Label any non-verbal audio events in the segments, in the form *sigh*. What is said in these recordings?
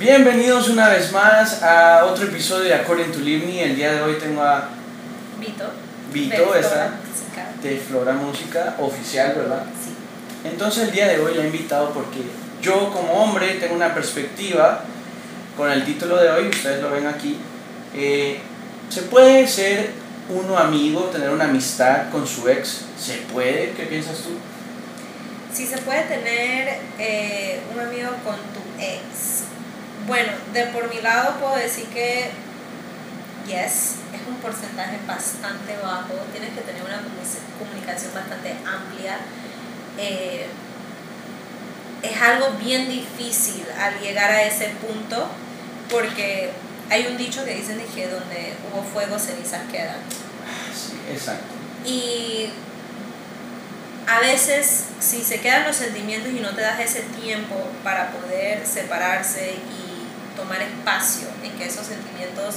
Bienvenidos una vez más a otro episodio de According to Live Me. El día de hoy tengo a Vito. Vito, de esta, Flora Música. de Flora Música, oficial, ¿verdad? Sí. Entonces el día de hoy la he invitado porque yo como hombre tengo una perspectiva con el título de hoy, ustedes lo ven aquí. eh, ¿Se puede ser uno amigo, tener una amistad con su ex? ¿Se puede? ¿Qué piensas tú? Si se puede tener eh, un amigo con tu ex. Bueno, de por mi lado puedo decir que yes, es un porcentaje bastante bajo. Tienes que tener una comu- comunicación bastante amplia. Eh, es algo bien difícil al llegar a ese punto porque hay un dicho que dicen que donde hubo fuego cenizas quedan. Sí, exacto. Y a veces si se quedan los sentimientos y no te das ese tiempo para poder separarse y tomar espacio en que esos sentimientos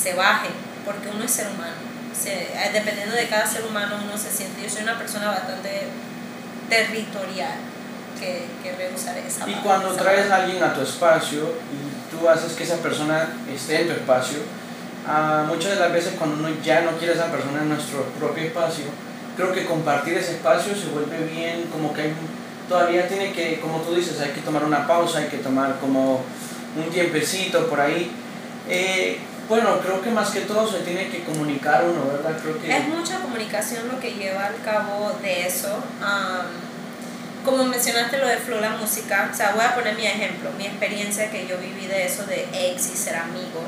se bajen, porque uno es ser humano. Se- eh, dependiendo de cada ser humano uno se siente, yo soy una persona bastante territorial que, que rehusar esa Y cuando esa traes a palabra. alguien a tu espacio y tú haces que esa persona esté en tu espacio, ah, muchas de las veces cuando uno ya no quiere a esa persona en nuestro propio espacio, creo que compartir ese espacio se vuelve bien, como que hay, todavía tiene que, como tú dices, hay que tomar una pausa, hay que tomar como un tiempecito por ahí. Eh, bueno, creo que más que todo se tiene que comunicar uno, ¿verdad? Creo que... Es mucha comunicación lo que lleva al cabo de eso. Como mencionaste lo de Flora Música, o sea, voy a poner mi ejemplo, mi experiencia que yo viví de eso de ex y ser amigo.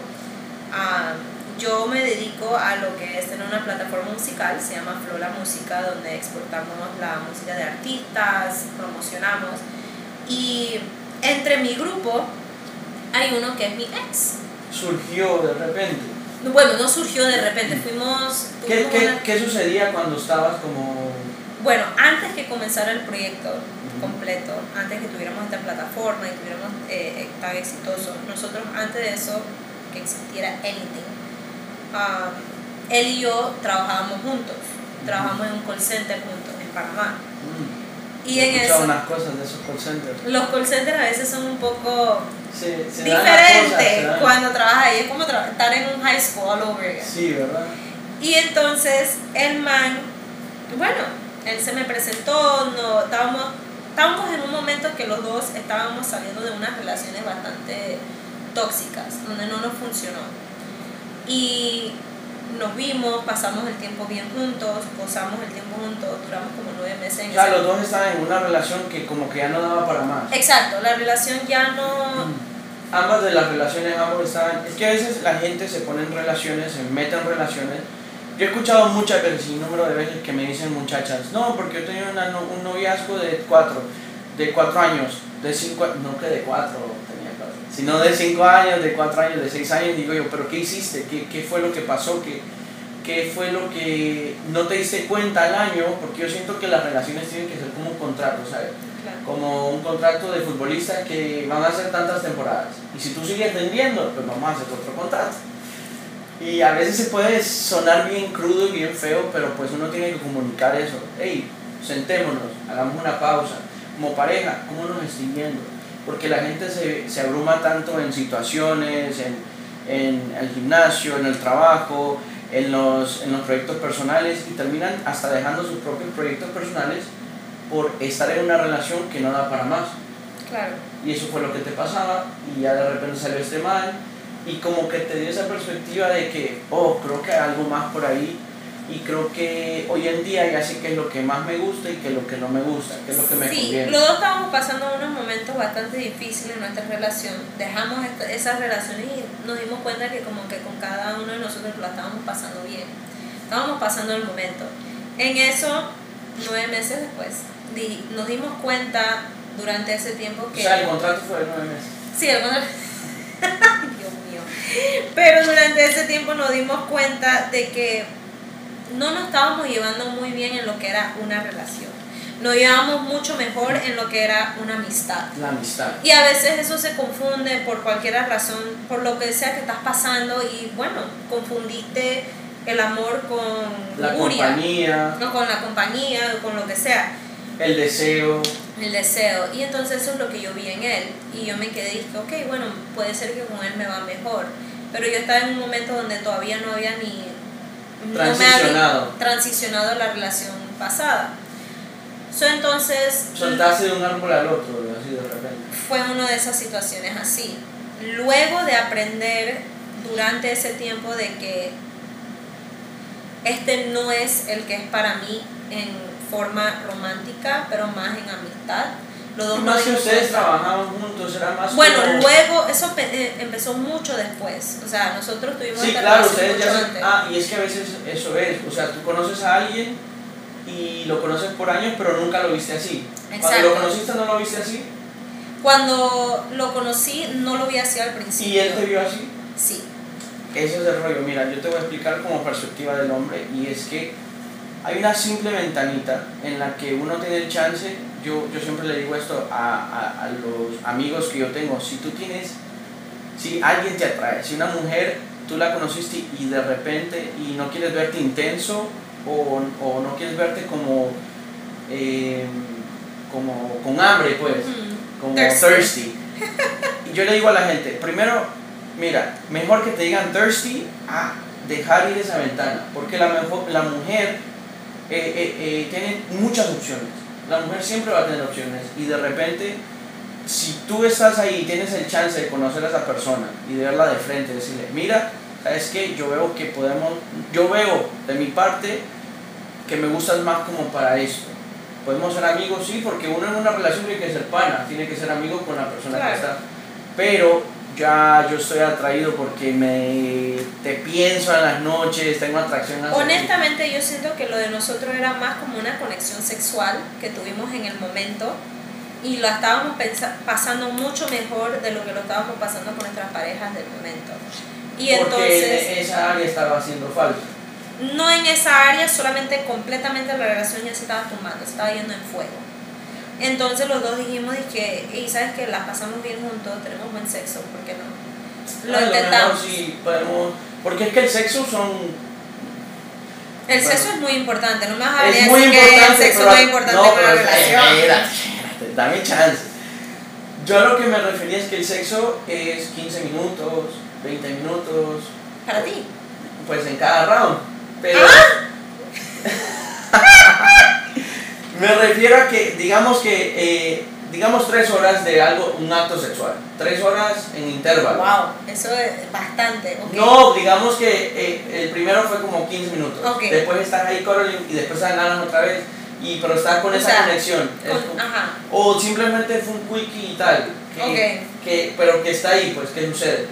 Am, yo me dedico a lo que es tener una plataforma musical, se llama Flora Música, donde exportamos la música de artistas, promocionamos. Y entre mi grupo hay uno que es mi ex. surgió de repente. Bueno, no surgió de repente, fuimos... ¿Qué, qué, una- qué sucedía cuando estabas como... Bueno, antes que comenzara el proyecto completo, antes que tuviéramos esta plataforma y tuviéramos eh, tan exitoso, nosotros antes de eso, que existiera anything, um, él y yo trabajábamos juntos, trabajamos en un call center juntos en Panamá. Mm, Y he en eso, unas cosas de esos call centers. los call centers a veces son un poco Se, se dan- cuando trabajas ahí, es como tra- estar en un high school all over again. Sí, ¿verdad? Y entonces el man, bueno, él se me presentó, no, estábamos, estábamos en un momento que los dos estábamos saliendo de unas relaciones bastante tóxicas, donde no nos funcionó. Y nos vimos, pasamos el tiempo bien juntos, gozamos el tiempo juntos, duramos como nueve meses en los dos estaban en una relación que como que ya no daba para más. Exacto, la relación ya no... Mm. Ambas de las relaciones, ambos estaban... Es que a veces la gente se pone en relaciones, se mete en relaciones. Yo he escuchado muchas veces, y un número de veces que me dicen muchachas, no, porque yo tenía una un noviazgo de cuatro, de cuatro años, de cinco, no que de cuatro, sino de cinco años, de cuatro años, de seis años, digo yo, pero ¿qué hiciste? ¿Qué, qué fue lo que pasó? ¿Qué, ¿Qué fue lo que no te diste cuenta al año? Porque yo siento que las relaciones tienen que ser como un contrato, ¿sabes? Claro. como un contrato de futbolista que van a hacer tantas temporadas. Y si tú sigues vendiendo, pues vamos a hacer otro contrato. Y a veces se puede sonar bien crudo y bien feo, pero pues uno tiene que comunicar eso. Hey, sentémonos, hagamos una pausa. Como pareja, ¿cómo nos estoy viendo? Porque la gente se, se abruma tanto en situaciones, en, en el gimnasio, en el trabajo, en los, en los proyectos personales y terminan hasta dejando sus propios proyectos personales por estar en una relación que no da para más. Claro. Y eso fue lo que te pasaba y ya de repente salió este mal y como que te dio esa perspectiva de que, oh, creo que hay algo más por ahí y creo que hoy en día ya sé qué es lo que más me gusta y qué es lo que no me gusta, qué es lo que me sí, conviene. los dos estábamos pasando unos momentos bastante difíciles en nuestra relación. Dejamos esas relaciones y nos dimos cuenta que como que con cada uno de nosotros la estábamos pasando bien. Estábamos pasando el momento. En eso, nueve meses después, di- nos dimos cuenta durante ese tiempo O que... sea, el contrato fue de nueve meses. Sí, el contrato- *laughs* Dios mío. Pero durante ese tiempo nos dimos cuenta de que no nos estábamos llevando muy bien en lo que era una relación. Nos llevábamos mucho mejor en lo que era una amistad. La amistad. Y a veces eso se confunde por cualquier razón, por lo que sea que estás pasando y bueno, confundiste el amor con La lujuria, compañía, no con la compañía o con lo que sea. el deseo. el deseo. Y entonces eso es lo que yo vi en él. Y yo me quedé y dije, ok, bueno, puede ser que con él me va mejor. Pero yo estaba en un momento donde todavía no había ni... Transicionado. No me transicionado la relación pasada. So, entonces... De un árbol al otro, así de repente. Fue una de esas situaciones así. Luego de aprender durante ese tiempo de que este no es el que es para mí en forma romántica, pero más en amistad. Los dos más que ustedes trabajaban juntos, era más Bueno, luego, eso eh, empezó mucho después. O sea, nosotros tuvimos Sí, claro, ustedes ya Ah, y es que a veces eso es. O sea, tú conoces a alguien y lo conoces por años, pero nunca lo viste así. Exacto. Cuando lo conociste, ¿no lo viste así? Cuando lo conocí, no lo vi así al principio. ¿Y él te vio así? Sí. Ese es el rollo. Mira, yo te voy a explicar como perspectiva del hombre y es que hay una simple ventanita en la que uno tiene el chance, yo, yo siempre le digo esto a, a, los amigos que yo tengo, si tú tienes, si alguien te atrae, si una mujer tú la conociste y de repente y no quieres verte intenso o, o no quieres verte como, eh, como con hambre, pues, como thirsty. Y yo le digo a la gente, primero, mira, mejor que te digan thirsty a dejar ir esa ventana, porque la, mejor, la mujer eh, eh, tiene muchas opciones. La mujer siempre va a tener opciones y de repente, si tú estás ahí y tienes el chance de conocer a esa persona y de verla de frente, decirle, mira, ¿sabes qué? Yo veo que podemos, yo veo de mi parte que me gustas más como para esto. Podemos ser amigos, sí, porque uno en una relación tiene que ser pana, tiene que ser amigo con la persona que está. Pero ya yo estoy atraído porque me te pienso en las noches, tengo atracción hacia Honestamente yo siento que lo de nosotros era más como una conexión sexual que tuvimos en el momento y lo estábamos pasando mucho mejor de lo que lo estábamos pasando con nuestras parejas del momento. Y entonces en esa área estaba haciendo falta. No en esa área, solamente completamente la relación ya se estaba tumbando, se estaba yendo en fuego. Entonces los dos dijimos que, y sabes que la pasamos bien juntos, tenemos buen sexo, ¿por qué no? Lo intentamos. sí, podemos, porque es que el sexo son el sexo es muy importante, no me vas a decir que el sexo no es importante no, para la relación. Dame chance. Yo a lo que me refería es que el sexo es 15 minutos, 20 minutos. ¿Para ti? Pues en cada round. Pero. ¿Ah? Me refiero a que, digamos que, eh, digamos tres horas de algo, un acto sexual. Tres horas en intervalo. Wow, eso es bastante. No, digamos que eh, el primero fue como 15 minutos. Después estás ahí Caroline y después ganas otra vez. Y, pero estás con esa conexión. O simplemente fue un quickie y tal. Que, que, pero que está ahí, pues, que sucede.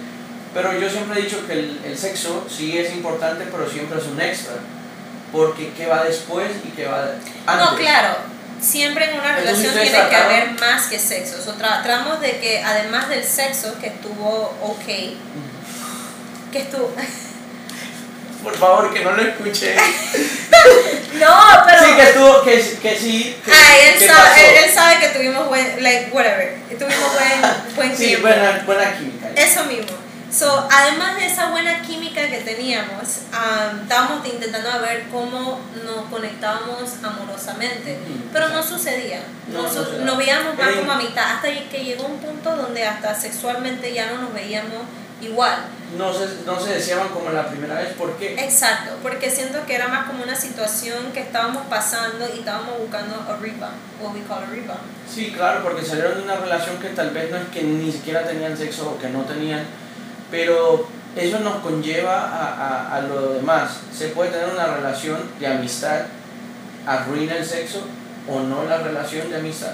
Pero yo siempre he dicho que el, el sexo sí es importante, pero siempre es un extra porque qué va después y qué va antes. No, claro, siempre en una relación tiene que haber más que sexo. O tratamos de que además del sexo, que estuvo ok, que estuvo... Por favor, que no lo escuche. *laughs* no, pero... Sí, que estuvo, que, que sí. Ay, él, sabe, él, sabe que tuvimos buen, like, whatever, tuvimos buen, buen sí, buena, buena química. Eso mismo. So, además de esa buena química que teníamos, estábamos intentando ver cómo nos conectábamos amorosamente, pero no sucedía. No, nos veíamos más como a mitad, hasta que llegó un punto donde hasta sexualmente ya no nos veíamos igual. No se, no se deseaban como la primera vez, ¿por qué? Exacto, porque siento que era más como una situación que estábamos pasando y estábamos buscando a rebound, what we call a rebound. Sí, claro, porque salieron de una relación que tal vez no es que ni siquiera tenían sexo o que no tenían pero eso nos conlleva a, a, a, lo demás. Se puede tener una relación de amistad, arruina el sexo o no la relación de amistad.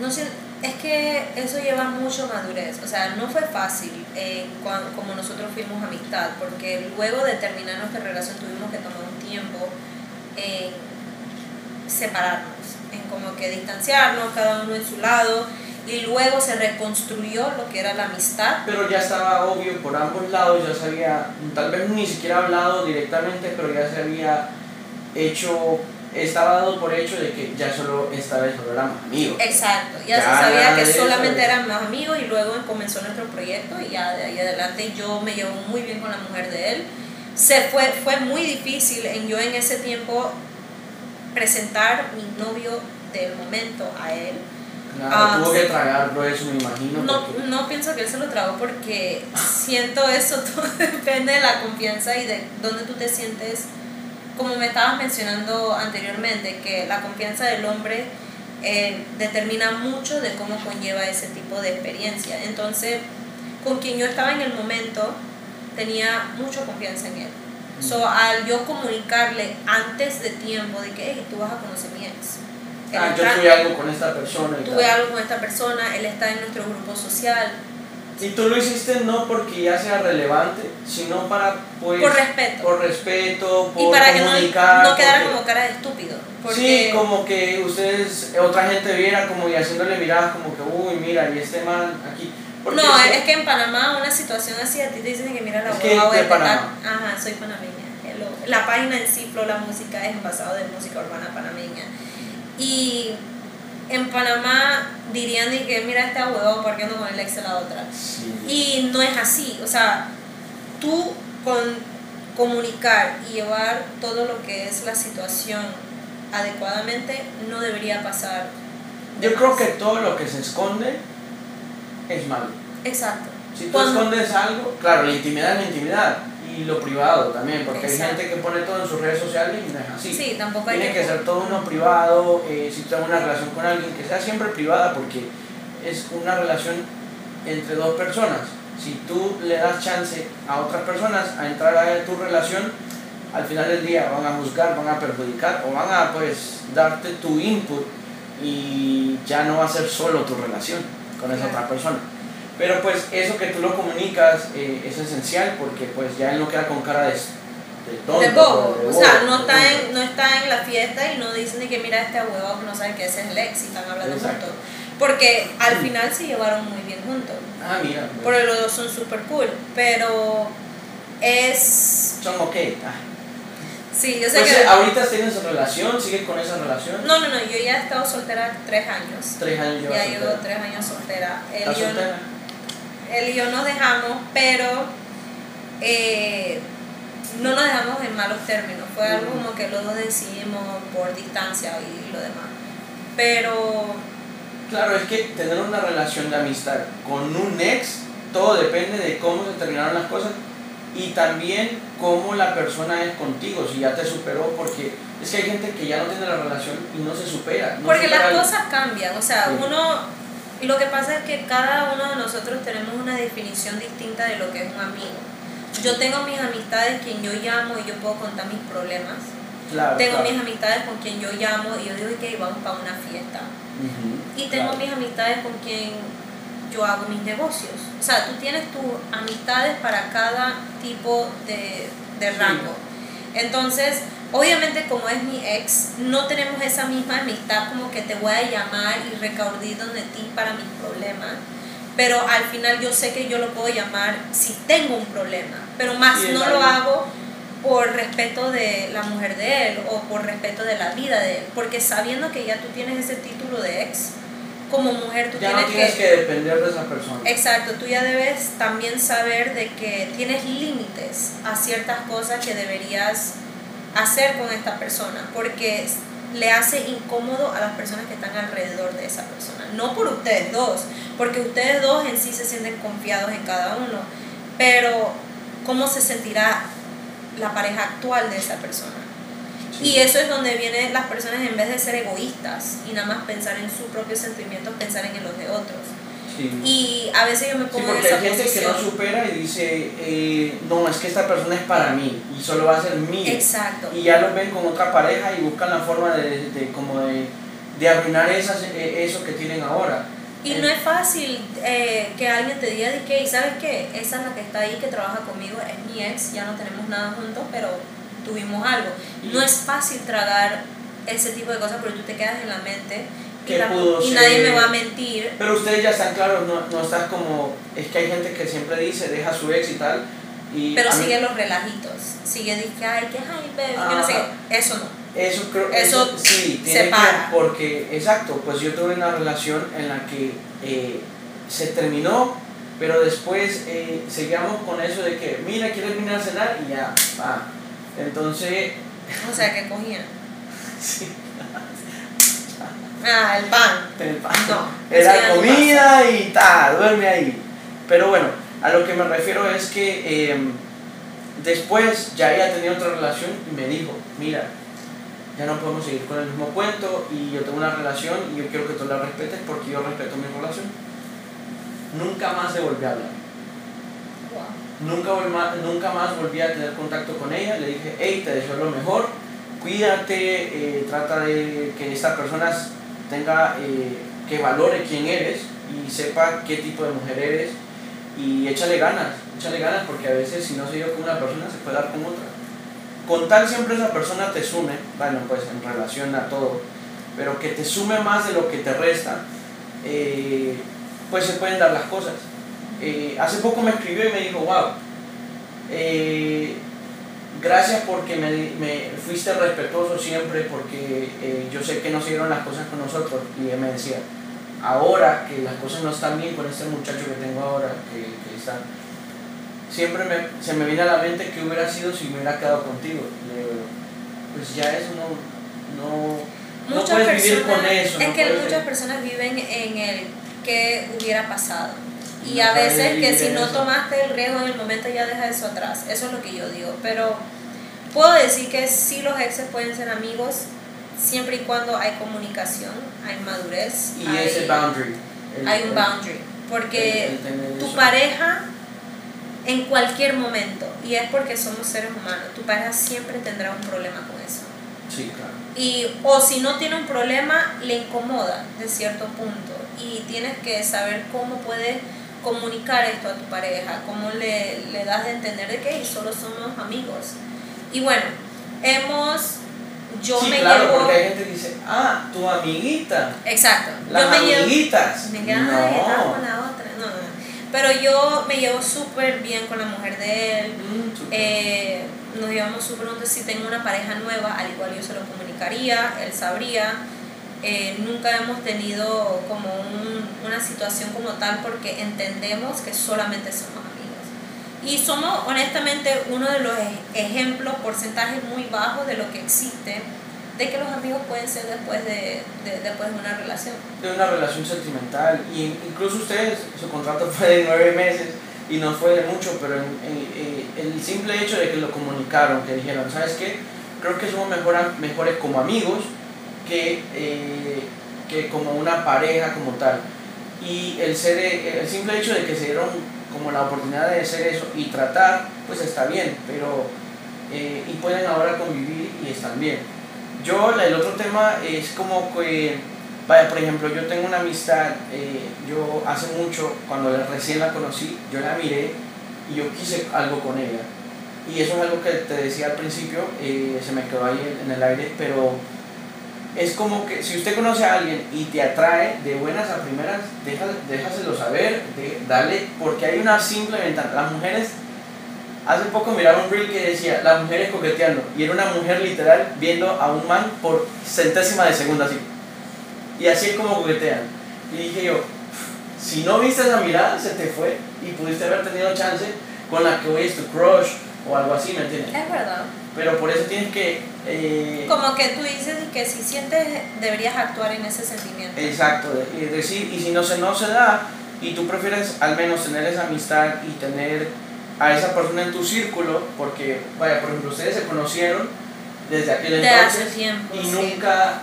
No sé, es que eso lleva mucho madurez. O sea, no fue fácil eh, cuando, como nosotros fuimos amistad, porque luego de terminar nuestra relación tuvimos que tomar un tiempo en separarnos, en como que distanciarnos, cada uno en su lado y luego se reconstruyó lo que era la amistad. Pero ya estaba obvio por ambos lados, ya se había, tal vez ni siquiera hablado directamente, pero ya se había hecho, estaba dado por hecho de que ya solo esta vez solo éramos amigos. Exacto, ya, se sabía que solamente éramos amigos y luego comenzó nuestro proyecto y ya de ahí adelante yo me llevo muy bien con la mujer de él. Se fue, fue muy difícil en yo en ese tiempo presentar mi novio del momento a él. Ah, tuvo sí. que tragarlo eso, me imagino. No, porque- no pienso que él se lo tragó porque siento eso, *laughs* todo depende de la confianza y de dónde tú te sientes, como me estabas mencionando anteriormente, que la confianza del hombre eh, determina mucho de cómo conlleva ese tipo de experiencia. Entonces, con quien yo estaba en el momento, tenía mucha confianza en él. So, al yo comunicarle antes de tiempo de que, hey, tú vas a conocer mi ex. Ah, yo tuve algo con esta persona tuve tal. algo con esta persona, él está en nuestro grupo social, Y tú lo hiciste no porque ya sea relevante, sino para, pues... por respeto. por respeto, por y para que no, comunicar. no quedara porque- como cara de estúpido. Porque, Sí, como que ustedes, otra gente viera como y haciéndole miradas como que, uy, mira, y este man aquí. Porque no, es es que en Panamá una situación así a ti te dicen que mira la hueva de Panamá. Ajá, soy panameña. La página en sí, La Música, es basado de música urbana panameña. Y en Panamá dirían de que mira esta hueva porque ando con el ex de la otra. Sí. Y no es así, o sea, tú con comunicar y llevar todo lo que es la situación adecuadamente no debería pasar. Yo creo que todo lo que se esconde es malo. Exacto. Si tú Cuando- escondes algo, claro, la intimidad es la intimidad. Y lo privado también, porque Exacto. hay gente que pone todo en sus redes sociales y no es así. Sí, tampoco hay Tiene que ser todo uno privado, eh, si tengo una relación con alguien, que sea siempre privada, porque es una relación entre dos personas. Si tú le das chance a otras personas a entrar a tu relación, al final del día van a juzgar, van a perjudicar o van a pues darte tu input y ya no va a ser solo tu relación con esa otra persona. Pero pues eso que tú lo comunicas eh, es esencial porque pues ya él no queda con cara de, de tonto. de bobo, de o sea, no está, en, no está en la fiesta y no dicen de que mira este huevo que no sabe que ese es el ex y están hablando Exacto. juntos. Porque al final se llevaron muy bien juntos. Ah, mira. Porque los dos son súper cool. Pero es. Son ok. Ah. Sí, yo sé Entonces, que. ahorita tienes relación, sigue con esa relación. No, no, no, yo ya he estado soltera tres años. Tres años llevas Ya llevo tres años soltera. Él ¿Estás yo, soltera? Él y yo nos dejamos, pero eh, no nos dejamos en malos términos. Fue algo como que los dos decidimos por distancia y lo demás. Pero Claro, es que tener una relación de amistad con un ex, todo depende de cómo se terminaron las cosas y también cómo la persona es contigo, si ya te superó, porque es que hay gente que ya no tiene la relación y no se supera. no porque supera las el- cosas cambian, o sea, Sí. uno, lo que pasa es que cada uno de nosotros tenemos una definición distinta de lo que es un amigo. Yo tengo mis amistades quien yo llamo y yo puedo contar mis problemas. Claro, Tengo claro. mis amistades con quien yo llamo y yo digo, ok, vamos para una fiesta. Ujú, Y tengo claro. mis amistades con quien yo hago mis negocios. O sea, tú tienes tus amistades para cada tipo de, de Sí. rango. Entonces, obviamente como es mi ex, no tenemos esa misma amistad como que te voy a llamar y recaudar donde ti para mis problemas. Pero al final yo sé que yo lo puedo llamar si tengo un problema. Pero más no lo hago por respeto de la mujer de él o por respeto de la vida de él. Porque sabiendo que ya tú tienes ese título de ex, como mujer tú Ya no tienes, tienes que, que depender de esa persona. Exacto, tú ya debes también saber de que tienes límites a ciertas cosas que deberías hacer con esta persona, porque le hace incómodo a las personas que están alrededor de esa persona. No por ustedes dos, porque ustedes dos en sí se sienten confiados en cada uno, pero ¿cómo se sentirá la pareja actual de esa persona? Sí. Y eso es donde vienen las personas en vez de ser egoístas y nada más pensar en sus propios sentimientos, pensar en los de otros. Sí. Y a veces yo me Sí, pongo en porque esa hay gente que posición. no supera y dice, eh, no, es que esta persona es para mí y solo va a ser mía. Exacto. Y ya lo ven con otra pareja y buscan la forma de, de como de, de arruinar esas, eh, eso que tienen ahora. Y no es fácil eh, que alguien te diga de que, "Y ¿sabes qué? Esa es la que está ahí, que trabaja conmigo, es mi ex, ya no tenemos nada juntos, pero tuvimos algo. No es fácil tragar ese tipo de cosas porque tú te quedas en la mente ¿Qué la- pudo y ser? nadie me va a mentir. Pero ustedes ya están claros, no, no estás como, es que hay gente que siempre dice, deja su ex y tal. Y Pero mí- sigue los relajitos. Sigue que, ay, que ay, baby, no sé qué. Eso no. Eso creo Eso sí, tiene separa. que, porque, exacto, pues yo tuve una relación en la que eh, se terminó, pero después eh, seguíamos con eso de que, mira, ¿quieres venir a cenar? Y ya, va. Entonces, O sea, que cogían. *laughs* sí. Ah, el pan. El pan. No, Era no comida y tal, duerme ahí. Pero bueno, a lo que me refiero es que eh, después ya ella tenía otra relación y me dijo, mira, ya no podemos seguir con el mismo cuento y yo tengo una relación y yo quiero que tú la respetes porque yo respeto mi relación. Nunca más se volvió a hablar. Wow. Nunca, nunca más volví a tener contacto con ella. Le dije, hey, te deseo lo mejor, cuídate, eh, trata de que esta persona tenga, eh, que valore quién eres y sepa qué tipo de mujer eres y échale ganas, échale ganas porque a veces si no se dio con una persona se puede dar con otra. Con tal siempre esa persona te sume, bueno, pues en relación a todo, pero que te sume más de lo que te resta, eh, pues se pueden dar las cosas. Eh, hace poco me escribió y me dijo, wow, gracias porque me, me fuiste respetuoso siempre porque eh, yo sé que no se dieron las cosas con nosotros y él me decía, ahora que las cosas no están bien con este muchacho que tengo ahora, que, que está, siempre me, se me viene a la mente que hubiera sido si me hubiera quedado contigo. Pues ya eso no, no, no Muchas puedes vivir personas, con eso. es no que puedes- muchas personas viven en el que hubiera pasado. Y No a veces que vivir si no tomaste el riesgo en el momento ya deja eso atrás. Eso es lo que yo digo. Pero puedo decir que sí los exes pueden ser amigos siempre y cuando hay comunicación, hay madurez. Y hay, ese boundary. el- hay un boundary. Porque el- el tu pareja en cualquier momento, y es porque somos seres humanos, tu pareja siempre tendrá un problema con eso. Sí, claro. Y, o si no tiene un problema, le incomoda de cierto punto. Y tienes que saber cómo puedes comunicar esto a tu pareja, cómo le, le das de entender de que solo somos amigos. Y bueno, hemos, yo sí, me claro, llevo... porque hay gente que dice, ah, tu amiguita. Exacto. Las yo me llevo... amiguitas. Me queda "Ay, estaba no. con la otra. No, no. Pero yo me llevo súper bien con la mujer de él. Mm. Eh, nos llevamos súper juntos. Si tengo una pareja nueva, al igual yo se lo comunicaría, él sabría. Eh, nunca hemos tenido como un- una situación como tal porque entendemos que solamente somos amigos. Y somos honestamente uno de los ej- ejemplos, porcentajes muy bajos de lo que existe, de que los amigos pueden ser después de, de- después de una relación. de una relación sentimental y incluso ustedes, su contrato *laughs* fue de nueve meses y no fue de mucho, pero en- en- en- el simple hecho de que lo comunicaron, que dijeron, ¿sabes qué? Creo que somos mejor, mejores como amigos que, eh, que como una pareja como tal. Y el, ser, el simple hecho de que se dieron como la oportunidad de hacer eso y tratar, pues está bien, pero eh, y pueden ahora convivir y están bien. Yo, el otro tema es como que, vaya, por ejemplo, yo tengo una amistad, eh, yo hace mucho, cuando recién la conocí, yo la miré y yo quise algo con ella. Y eso es algo que te decía al principio, eh, se me quedó ahí en el aire, pero es como que si usted conoce a alguien y te atrae de buenas a primeras, déjaselo saber, de, dale, porque hay una simple ventana. Las mujeres, hace poco miraba un reel que decía, las mujeres coqueteando, y era una mujer literal viendo a un man por centésima de segundo así. Y así es como coquetean. Y dije yo, si no viste esa mirada, se te fue y pudiste haber tenido chance con la que hoy es tu crush o algo así, ¿me entiendes? Es verdad. Pero por eso tienes que... eh, Como que tú dices que si sientes, deberías actuar en ese sentimiento. Exacto, y decir, y si no se, no se da, y tú prefieres al menos tener esa amistad y tener a esa persona en tu círculo, porque, vaya, por ejemplo, ustedes se conocieron desde aquel de hace entonces tiempo. y sí. nunca,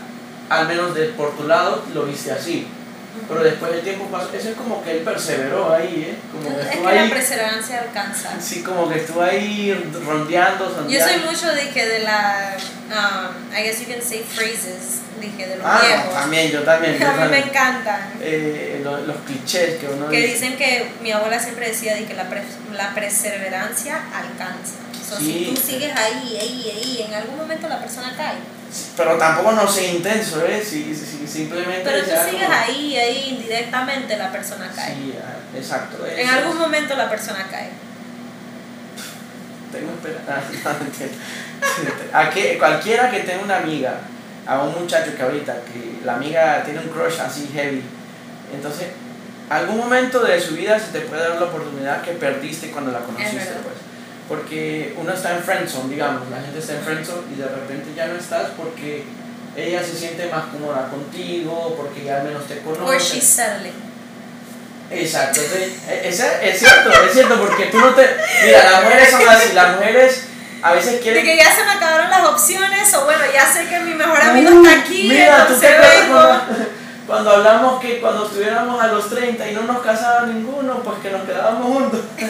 al menos de por tu lado, lo viste así. Pero después del tiempo pasó, eso es como que él perseveró ahí, ¿eh? Como que Es que la ahí, perseverancia alcanza. sí, como que estuvo ahí rondeando, Yo sondeando. soy mucho de que de la, um, I guess you can say phrases, dije de los Ah, no, viejos. también, yo también. yo *laughs* A mí me también. encantan. Eh, lo- los clichés que uno Que dice. dicen que mi abuela siempre decía de que la, pre- la perseverancia alcanza. So, Sí. Si tú sigues ahí, ahí, ahí, en algún momento la persona cae. Pero tampoco no sé intenso, ¿eh? Si, si- si- simplemente. Pero tú sigues como- ahí, ahí, indirectamente la persona cae. Sí, ah, exacto. En algún momento la persona cae. Tengo esperanza. *laughs* Mentira. *laughs* a que, cualquiera que tenga una amiga, a un muchacho que ahorita, que la amiga tiene un crush así heavy, entonces, algún momento de su vida se te puede dar la oportunidad que perdiste cuando la conociste. Porque uno está en friendzone, digamos, la gente está en friendzone y de repente ya no estás porque ella se siente más cómoda contigo porque ya al menos te Or conoce. she's settling. Exacto, e- es, es cierto, es cierto, porque tú no te... Mira, las mujeres son así, las mujeres a veces De quieren... que ya se me acabaron las opciones, o bueno, ya sé que mi mejor amigo está aquí, Mira, tú te entonces acuerdas vengo. cuando, cuando hablamos que cuando estuviéramos a los 30 y no nos casaba ninguno, pues que nos quedábamos juntos. *laughs*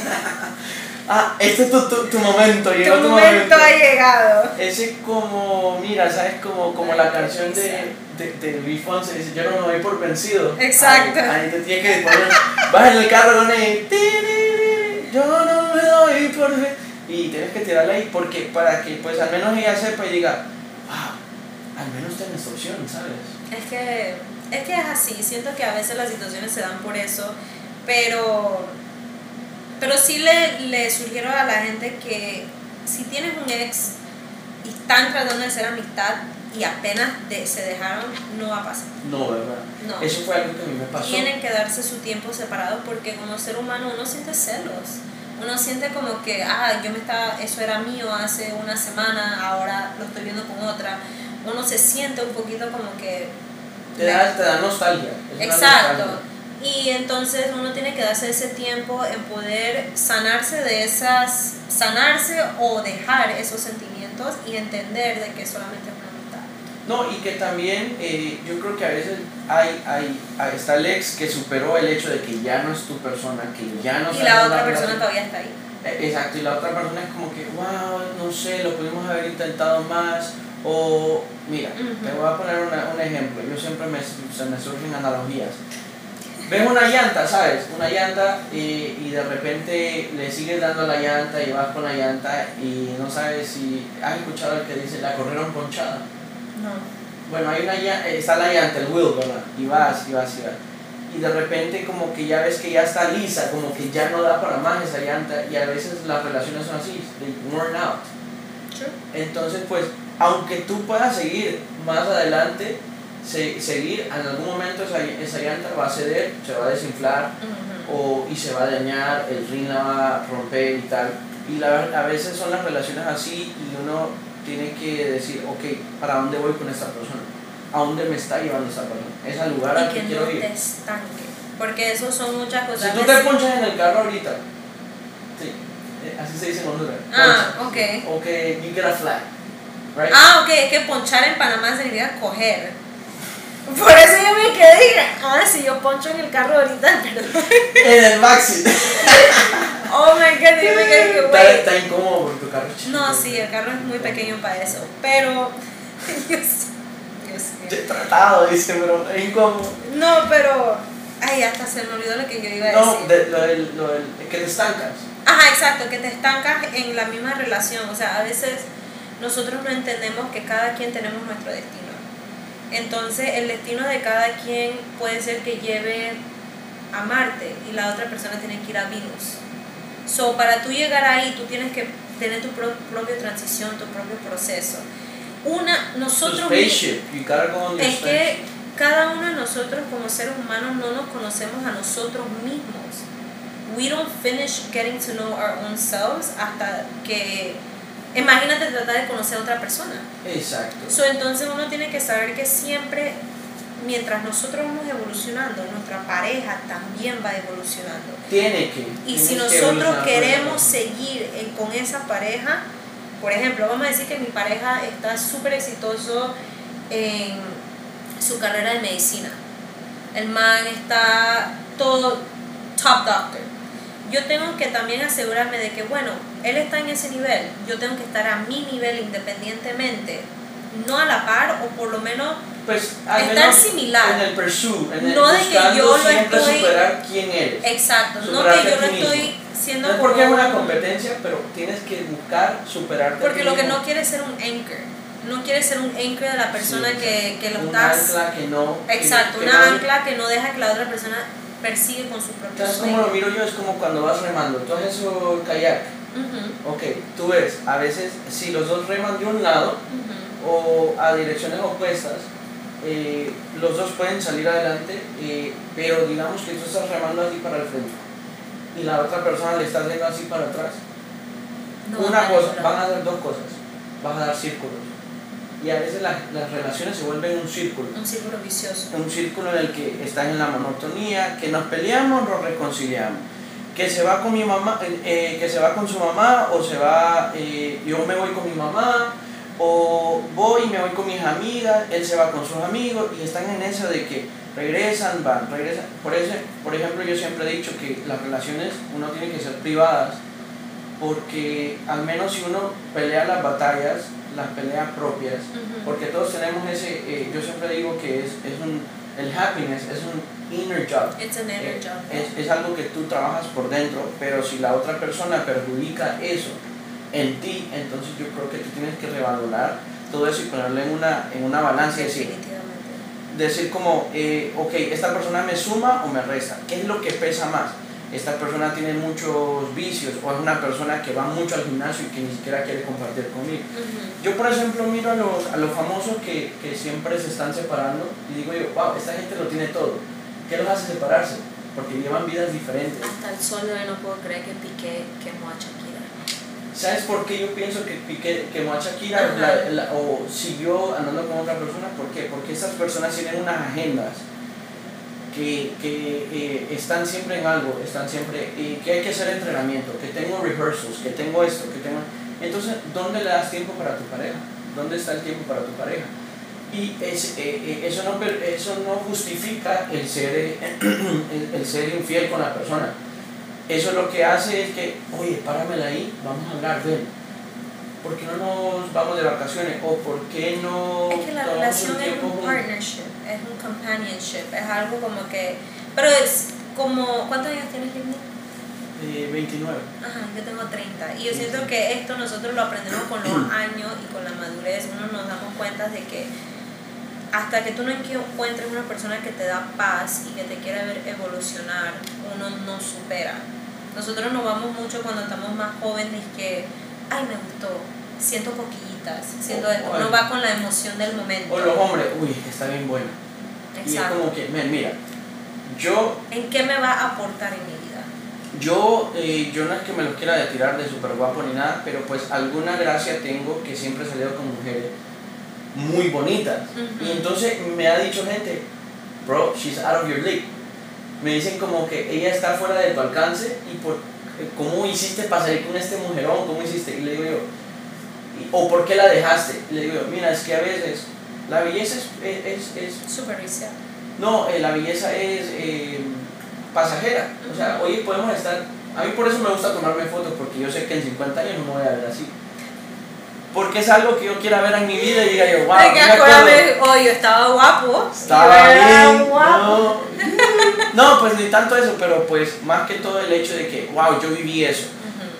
ah, este es tu, tu, tu momento, llegó Tu tu momento ha llegado. Ese es como, mira, ¿sabes? Como, como la canción de, de, de Luis Fonse, dice, yo no me voy por vencido. Exacto. Ahí, ahí te tienes que poner, vas en el carro con él, "Tiriri, yo no me doy por vencido. Y tienes que tirarla ahí porque para que pues al menos ella sepa y diga, wow, al menos esta opción, ¿sabes? Es que, es que es así, siento que a veces las situaciones se dan por eso, pero, pero sí le, le sugiero a la gente que si tienes un ex y están tratando de hacer amistad y apenas de- se dejaron, no va a pasar. No, ¿verdad? No. Eso fue algo que a mí me pasó. Tienen que darse su tiempo separado porque como ser humano uno siente celos. Uno siente como que, ah, yo me estaba, eso era mío hace una semana, ahora lo estoy viendo con otra. Uno se siente un poquito como que Te da, te da nostalgia. es Exacto. nostalgia. Y entonces uno tiene que darse ese tiempo en poder sanarse de esas, sanarse o dejar esos sentimientos y entender de que solamente es una amistad. No, y que también eh, yo creo que a veces hay, hay, hay- está el ex que superó el hecho de que ya no es tu persona, que ya no Y la otra persona relación. todavía está ahí. Eh, Exacto, y la otra persona es como que, wow, no sé, lo pudimos haber intentado más. O, mira, Ujú. te voy a poner una- un ejemplo. Yo siempre me, se me surgen analogías. Ves una llanta, ¿sabes? Una llanta y, y de repente le sigues dando la llanta y vas con la llanta y no sabes si has escuchado el que dice la corrieron ponchada. No. Bueno, hay una llanta, está la llanta, el wheel, ¿verdad? Y vas, y vas, y vas. Y de repente como que ya ves que ya está lisa, como que ya no da para más esa llanta y a veces las relaciones son así, they worn out. Entonces, pues, aunque tú puedas seguir más adelante, se- seguir, en algún momento esa, esa llanta va a ceder, se va a desinflar Ujú. o, y se va a dañar, el ring la va a romper y tal. Y la, a veces son las relaciones así y uno tiene que decir, ok, ¿para dónde voy con esta persona? ¿A dónde me está llevando esta persona? ¿Es al lugar al que que quiero no ir? te estanque. Porque eso son muchas Si cosas. tú te ponchas en el carro ahorita, sí, eh, así se dice en Honduras. Ah, poncha. ok. O que you get a flag, right? Ah, ok, es que ponchar en Panamá significa coger. Por eso yo me quedé y ah, si yo poncho en el carro ahorita, *laughs* perdón. En el maxi. *laughs* Oh my god, yo me quedé que, Está, güey. está incómodo porque tu carro es chico. No, sí, el carro es muy pequeño para eso. Pero. *laughs* Dios, Dios mío. He tratado, dice, pero es incómodo. No, pero. Ay, hasta se me olvidó lo que yo iba a decir. No, de- lo del, lo del, que te estancas. Ajá, exacto, que te estancas en la misma relación. O sea, a veces nosotros no entendemos que cada quien tenemos nuestro destino. Entonces, el destino de cada quien puede ser que lleve a Marte y la otra persona tiene que ir a Venus. So, para tú llegar ahí, tú tienes que tener tu pro- propia transición, tu propio proceso. Una, nosotros mi- spaceship. You gotta go on your es que cada uno de nosotros como seres humanos no nos conocemos a nosotros mismos. We don't finish getting to know our own selves hasta que imagínate tratar de conocer a otra persona. Exacto. So, entonces uno tiene que saber que siempre mientras nosotros vamos evolucionando, nuestra pareja también va evolucionando. Tiene que. Y si que nosotros queremos seguir en- con esa pareja, por ejemplo, vamos a decir que mi pareja está súper exitoso en su carrera de medicina. El man está todo top doctor. Yo tengo que también asegurarme de que, bueno, él está en ese nivel, yo tengo que estar a mi nivel independientemente, no a la par o por lo menos Pues al estar menos similar. En el pursuit, en el No de que yo lo estoy- superar quién eres. exacto, no que yo lo estoy siendo No es porque es una un- competencia, pero tienes que buscar superarte. a Porque ti lo que no quiere es ser un anchor. No quiere ser un anchor de la persona Sí, que, que lo estás. ancla que no. Exacto, que una ancla que no deja que la otra persona persigue con su propio ¿Sabes cómo sueño. lo miro yo? Es como cuando vas remando. Tú haces eso kayak. Ujú, Ok, tú ves, a veces si los dos reman de un lado ujú. o a direcciones opuestas, eh, los dos pueden salir adelante, eh, pero digamos que tú estás remando así para el frente y la otra persona le está haciendo así para atrás. No, Una cosa, van a hacer dos cosas. Vas a dar círculos. Y a veces las, las relaciones se vuelven un círculo. Un círculo vicioso. Un círculo en el que estás en la monotonía, que nos peleamos, nos reconciliamos. Que se va con mi mamá, eh, que se va con su mamá, o se va, eh, yo me voy con mi mamá, o voy y me voy con mis amigas, él se va con sus amigos, y están en eso de que regresan, van, regresan. Por, eso, por ejemplo, yo siempre he dicho que las relaciones uno tiene que ser privadas, porque al menos si uno pelea las batallas, las peleas propias, porque todos tenemos ese, eh, yo siempre digo que es, es un, el happiness es un inner job. It's an inner Eh, job. Es, es algo que tú trabajas por dentro, pero si la otra persona perjudica eso en ti, entonces yo creo que tú tienes que revalorar todo eso y ponerlo en una, en una balanza y decir, decir como, eh, ok, esta persona me suma o me resta, ¿qué es lo que pesa más? Esta persona tiene muchos vicios o es una persona que va mucho al gimnasio y que ni siquiera quiere compartir conmigo. Ujú. Yo, por ejemplo, miro a los, a los famosos que, que siempre se están separando y digo yo, wow, esta gente lo tiene todo. ¿Qué los hace separarse? Porque llevan vidas diferentes. Hasta el sol de hoy no puedo creer que Piqué quemó a Shakira. ¿Sabes por qué yo pienso que Piqué quemó a Shakira la- la- o siguió andando con otra persona? ¿Por qué? Porque esas personas tienen unas agendas que, que eh, están siempre en algo, están siempre, que hay que hacer entrenamiento, que tengo rehearsals, que tengo esto, que tengo... Entonces, ¿dónde le das tiempo para tu pareja? ¿Dónde está el tiempo para tu pareja? Y es, eh, eh, eso, no, eso no justifica el ser, eh, *clears throat* el, el ser infiel con la persona. Eso lo que hace es que, oye, páramela ahí, vamos a hablar, ven. ¿Por qué no nos vamos de vacaciones? ¿O por qué no Es que la relación un es un partnership, es un companionship, es algo como que... Pero es como... ¿Cuántos años tienes, Limni? Eh, 29. Ajá, yo tengo 30. Y yo siento que esto nosotros lo aprendemos con los *clears throat* años y con la madurez. Uno nos damos cuenta de que hasta que tú no encuentres una persona que te da paz y que te quiera ver evolucionar, uno no supera. Nosotros nos vamos mucho cuando estamos más jóvenes que, ay, me gustó, siento poquillitas, siento O- esto. o- Uno va con la emoción del momento. O los hombres, uy, está bien buena. Y es Exacto. como que, "Men, mira, yo, ¿En qué me va a aportar en mi vida? yo, eh, yo no es que me los quiera de tirar de súper guapo ni nada, pero pues alguna gracia tengo que siempre he salido con mujeres muy bonitas. Y entonces me ha dicho gente, bro, she's out of your league. Me dicen como que ella está fuera de tu alcance y por cómo hiciste para salir con este mujerón, cómo hiciste. Y le digo yo, "¿Y- o por qué la dejaste. Y le digo yo, mira, es que a veces la belleza es, es, es- Superficial. no, eh, la belleza es eh, pasajera. O sea, hoy podemos estar, a mí por eso me gusta tomarme fotos porque yo sé que en 50 años no me voy a ver así. Porque es algo que yo quiera ver en mi vida y diga yo, wow, yo que acuérdame, oh, yo estaba guapo. estaba bien. guapo. No. *laughs* no, pues ni tanto eso, pero pues más que todo el hecho de que, wow, yo viví eso.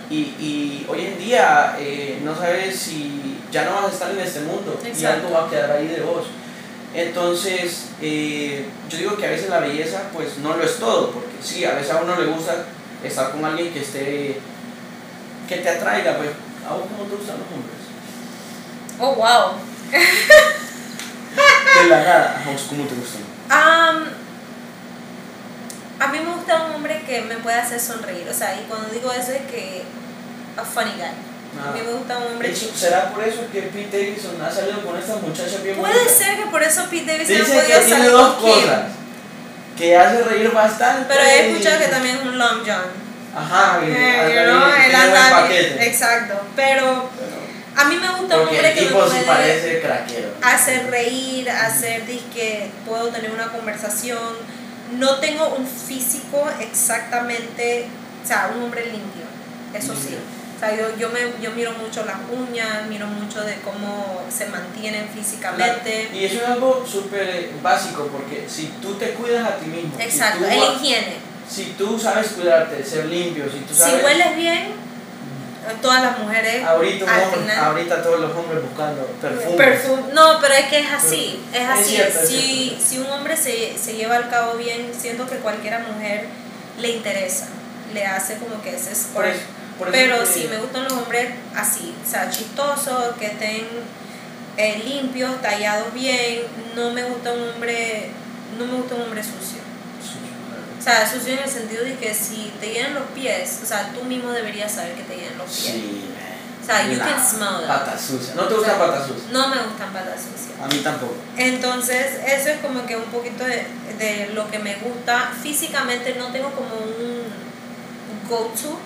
Y, y hoy en día eh, no sabes si ya no vas a estar en este mundo y algo va a quedar ahí de vos. Entonces, eh, yo digo que a veces la belleza pues no lo es todo, porque sí, a veces a uno le gusta estar con alguien que esté, que te atraiga, pues, ¿a vos cómo te gustan los hombres? Oh, wow. *laughs* De la nada, ¿a vos cómo te gustan? Am, a mí me gusta un hombre que me pueda hacer sonreír. O sea, y cuando digo eso es que. A funny guy. A mí me gusta un hombre Eso-. ¿Será por eso que Pete Davidson ha salido con esta muchacha bien Puede bonita? ser que por eso Pete Davidson Dice podido que tiene salir dos con Kim. cosas. Que hace reír bastante. Pero he escuchado que también es un long john. Ajá, Eh, you know, él tiene anda. Exacto. Pero Pero- a mí me gusta un Porque hombre el que me tipo sí puede parece craquero. hacer reír, hacer que puedo tener una conversación. No tengo un físico exactamente, o sea, un hombre limpio, eso sí. O sea, yo, yo, me, yo miro mucho las uñas, miro mucho de cómo se mantienen físicamente. Y eso es algo súper básico porque si tú te cuidas a ti mismo, si Exacto, tú- el higiene. si tú sabes cuidarte, ser limpio, si tú Si sabes... hueles bien, todas las mujeres Ahorita, al hombre- final- ahorita todos los hombres buscando perfume. Perfume. No, pero es que es así, es Es así. cierto, es si, si un hombre se, se lleva al cabo bien, siento que cualquier mujer le interesa, le hace como que ese Por squirt. eso- por eso Pero que- sí, me gustan los hombres así, o sea, chistosos, que estén eh, limpios, tallados bien. No me gusta un hombre, no me gusta un hombre sucio. O sea, sucio en el sentido de que si te llenan los pies, o sea, tú mismo deberías saber que te llenan los pies. Sí, man. O sea, you Nah, can smell. Patas sucias. ¿No te gustan O sea, patas sucias? No me gustan patas sucias. A mí tampoco. Entonces, eso es como que un poquito de, de lo que me gusta. Físicamente no tengo como un go-to.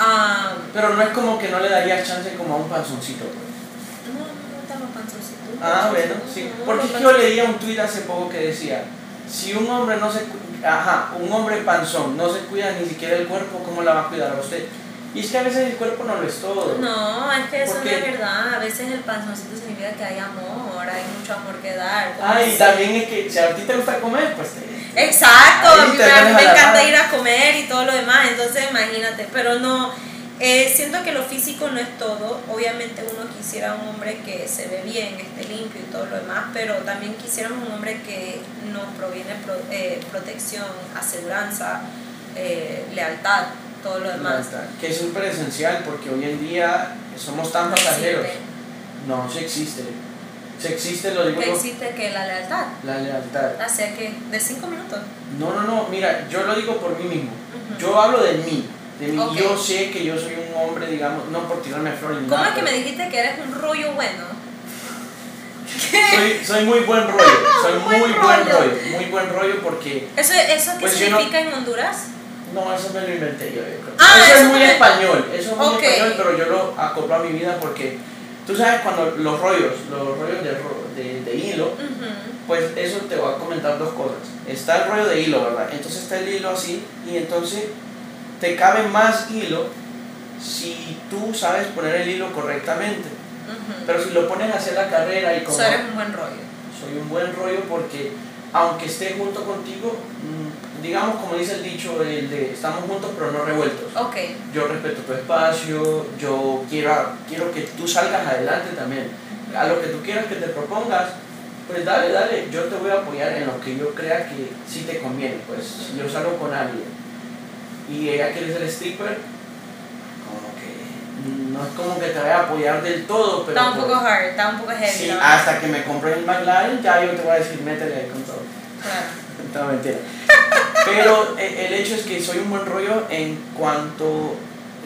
Ah, Pero no es como que no le darías chance como a un panzoncito. pues. no, no me gustan los panzoncitos. Ah, bueno, sí. No, Porque los es que yo leía un tuit hace poco que decía, si un hombre no se ajá, un hombre panzón no se cuida ni siquiera el cuerpo, ¿cómo la va a cuidar a usted? Y es que a veces el cuerpo no lo es todo. No, es que eso ¿Por no es verdad. A veces el panzoncito significa que hay amor, hay mucho amor que dar. Ah, y también es que si a ti te gusta comer, pues te... Exacto, a mí, me- me encanta ir a comer y todo lo demás, entonces imagínate, pero no, eh, siento que lo físico no es todo, obviamente uno quisiera un hombre que se ve bien, esté limpio y todo lo demás, pero también quisiéramos un hombre que nos proviene pro- eh, protección, aseguranza, eh, lealtad, todo lo demás. Que es súper esencial porque hoy en día somos tan No pasajeros. existe. No, sí existe. Sí existe, lo digo yo, existe que la lealtad, la lealtad. hace que de cinco minutos. No, no, no, mira, yo lo digo por mí mismo. Ujú. Yo hablo de mí. De mí. Ok. Yo sé que yo soy un hombre, digamos, no por tirarme flores ¿Cómo nada. es que me dijiste que eres un rollo bueno? soy, soy muy buen rollo. *laughs* Soy Buen muy buen rollo. Muy buen rollo porque. ¿Eso, eso qué Pues yo no- significa en Honduras? No, eso me lo inventé yo. yo creo. Ah, eso, eso es muy me- español. Eso es muy español, pero yo lo acoplo a mi vida porque. Tú sabes cuando los rollos, los rollos de, ro- de, de hilo, pues eso te voy a comentar dos cosas. Está el rollo de hilo, ¿verdad? Entonces está el hilo así y entonces te cabe más hilo si tú sabes poner el hilo correctamente. Ujú. Pero si lo pones hacia la carrera y como eres un buen rollo. soy un buen rollo porque aunque esté junto contigo, mm, digamos como dice el dicho, el de estamos juntos pero no revueltos. Ok. Yo respeto tu espacio, yo quiero, quiero que tú salgas adelante también. A lo que tú quieras que te propongas, pues dale, dale, yo te voy a apoyar en lo que yo crea que sí te conviene. Pues yo salgo con alguien y ella quiere ser stripper, como que no es como que te vaya a apoyar del todo, pero Está un poco pues, hard, está un poco heavy. sí, ¿no? hasta que me compre el McLaren, ya yo te voy a decir, métele ahí con todo. Claro. *laughs* No, mentira. Pero eh, el hecho es que soy un buen rollo en cuanto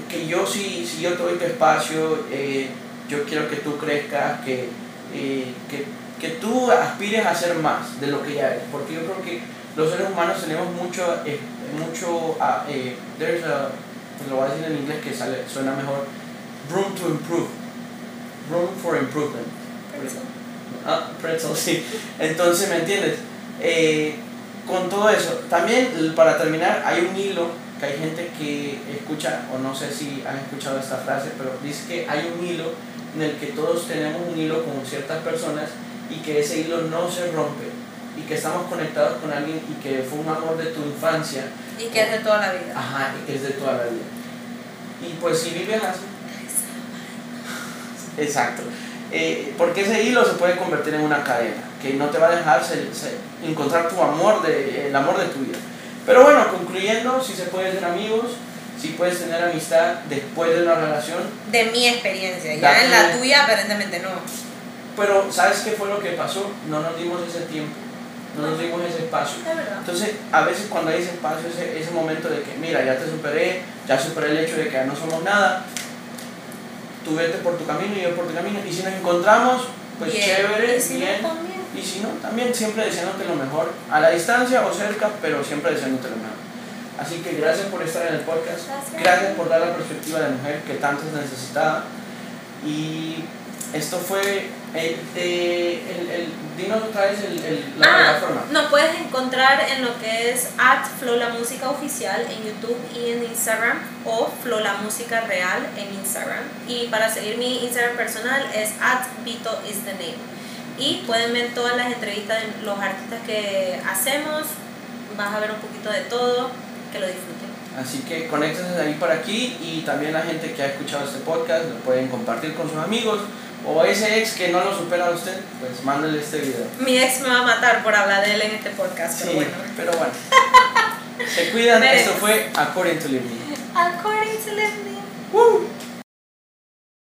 que yo si, si yo te doy tu espacio, eh, yo quiero que tú crezcas, que, eh, que, que tú aspires a ser más de lo que ya eres. Porque yo creo que los seres humanos tenemos mucho, eh, mucho ah, eh, there's a, pues lo voy a decir en inglés que sale, suena mejor, room to improve, room for improvement. Ah, pretzel, sí. Entonces, ¿me entiendes? Eh, con todo eso, también para terminar, hay un hilo que hay gente que escucha, o no sé si han escuchado esta frase, pero dice que hay un hilo en el que todos tenemos un hilo con ciertas personas y que ese hilo no se rompe y que estamos conectados con alguien y que fue un amor de tu infancia, Y que es de toda la vida. ajá, y que es de toda la vida. Y pues si vives así, Exacto. Eh, porque ese hilo se puede convertir en una cadena que no te va a dejar se- se- encontrar tu amor, de, el amor de tu vida. Pero bueno, concluyendo, si se puede ser amigos, si puedes tener amistad después de una relación, De mi experiencia. Ya en la tuya, aparentemente no. pero ¿sabes qué fue lo que pasó? No nos dimos ese tiempo, no nos dimos ese espacio. Entonces, a veces cuando hay ese espacio, ese, ese momento de que, mira, ya te superé, ya superé el hecho de que ya no somos nada, tú vete por tu camino y yo por tu camino, y si nos encontramos, pues Bien. chévere, Y si no, bien, también. y si no, también siempre deseándote lo mejor, a la distancia o cerca, pero siempre deseándote lo mejor. Así que gracias por estar en el podcast, Gracias. por dar la perspectiva de mujer que tanto es necesitada. Y esto fue, el, de- el, el, dinos otra vez el, el- la Ah, plataforma. nos puedes encontrar en lo que es at Flow la Música Oficial en YouTube y en Instagram o Flow la Música Real en Instagram. Y para seguir mi Instagram personal es at Vito is the name. Y pueden ver todas las entrevistas de los artistas que hacemos. Vas a ver un poquito de todo. Que lo disfruten. Así que conéctense de ahí para aquí y también la gente que ha escuchado este podcast lo pueden compartir con sus amigos o ese ex que no lo supera a usted, pues mándale este video. Mi ex me va a matar por hablar de él en este podcast, Sí, pero bueno. pero bueno. Se cuidan, *laughs* esto fue According to Living. According to Leslie. Woo!